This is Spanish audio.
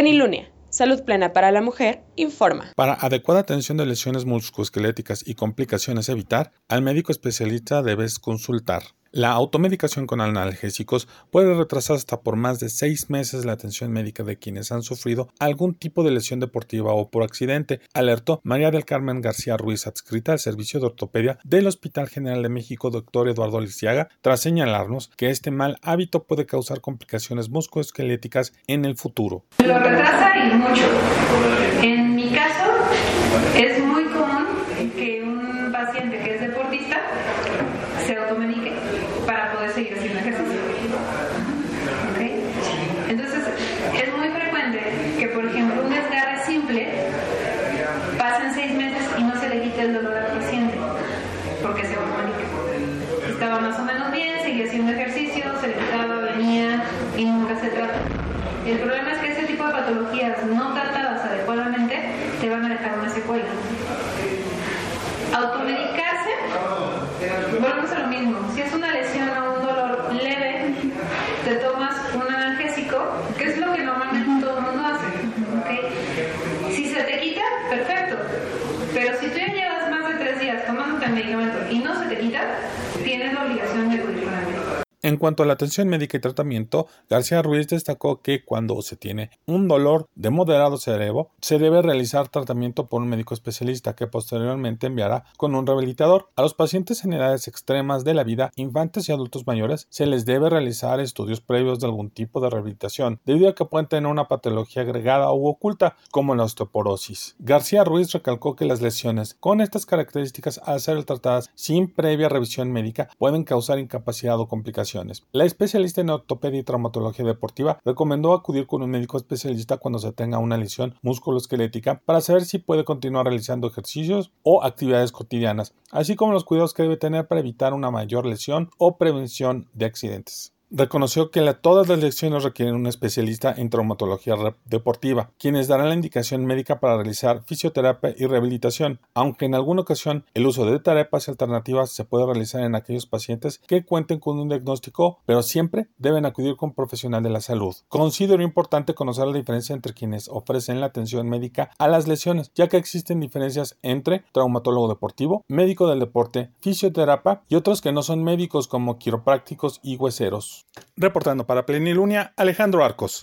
Plenilunea. Salud plena para la mujer, informa. Para adecuada atención de lesiones musculoesqueléticas y complicaciones evitar, al médico especialista debes consultar. La automedicación con analgésicos puede retrasar hasta por más de seis meses la atención médica de quienes han sufrido algún tipo de lesión deportiva o por accidente, alertó María del Carmen García Ruiz, adscrita al Servicio de Ortopedia del Hospital General de México, doctor Eduardo Lisiaga, tras señalarnos que este mal hábito puede causar complicaciones musculoesqueléticas en el futuro. Lo retrasa y mucho. En mi caso, es muy común que un paciente que es deportista se automedique para poder seguir haciendo ejercicio. ¿Okay? Entonces, es muy frecuente que, por ejemplo, un desgarre simple pasen seis meses y el dolor al paciente porque se automedica. Estaba más o menos bien, seguía haciendo ejercicio, se le quitaba, venía y nunca se trata. El problema es que ese tipo de patologías no tratadas adecuadamente te van a dejar una secuela. Automedicarse, volvemos a lo mismo. Si es una lesión o un dolor leve, te tomas un analgésico, que es lo que normalmente todo el mundo hace. Si se te quita, perfecto. Pero si tú ya llevas más de tres días tomándote el y no se te quita, tienes la obligación de acudir con el. En cuanto a la atención médica y tratamiento, García Ruiz destacó que cuando se tiene un dolor de moderado cerebro, se debe realizar tratamiento por un médico especialista que posteriormente enviará con un rehabilitador. A los pacientes en edades extremas de la vida, infantes y adultos mayores, se les debe realizar estudios previos de algún tipo de rehabilitación, debido a que pueden tener una patología agregada u oculta, como la osteoporosis. García Ruiz recalcó que las lesiones con estas características, al ser tratadas sin previa revisión médica, pueden causar incapacidad o complicaciones la especialista en ortopedia y traumatología deportiva recomendó acudir con un médico especialista cuando se tenga una lesión musculoesquelética para saber si puede continuar realizando ejercicios o actividades cotidianas, así como los cuidados que debe tener para evitar una mayor lesión o prevención de accidentes reconoció que todas las lecciones requieren un especialista en traumatología deportiva, quienes darán la indicación médica para realizar fisioterapia y rehabilitación, aunque en alguna ocasión el uso de terapias alternativas se puede realizar en aquellos pacientes que cuenten con un diagnóstico, pero siempre deben acudir con un profesional de la salud. Considero importante conocer la diferencia entre quienes ofrecen la atención médica a las lesiones, ya que existen diferencias entre traumatólogo deportivo, médico del deporte, fisioterapia y otros que no son médicos como quiroprácticos y hueseros. Reportando para Plenilunia, Alejandro Arcos.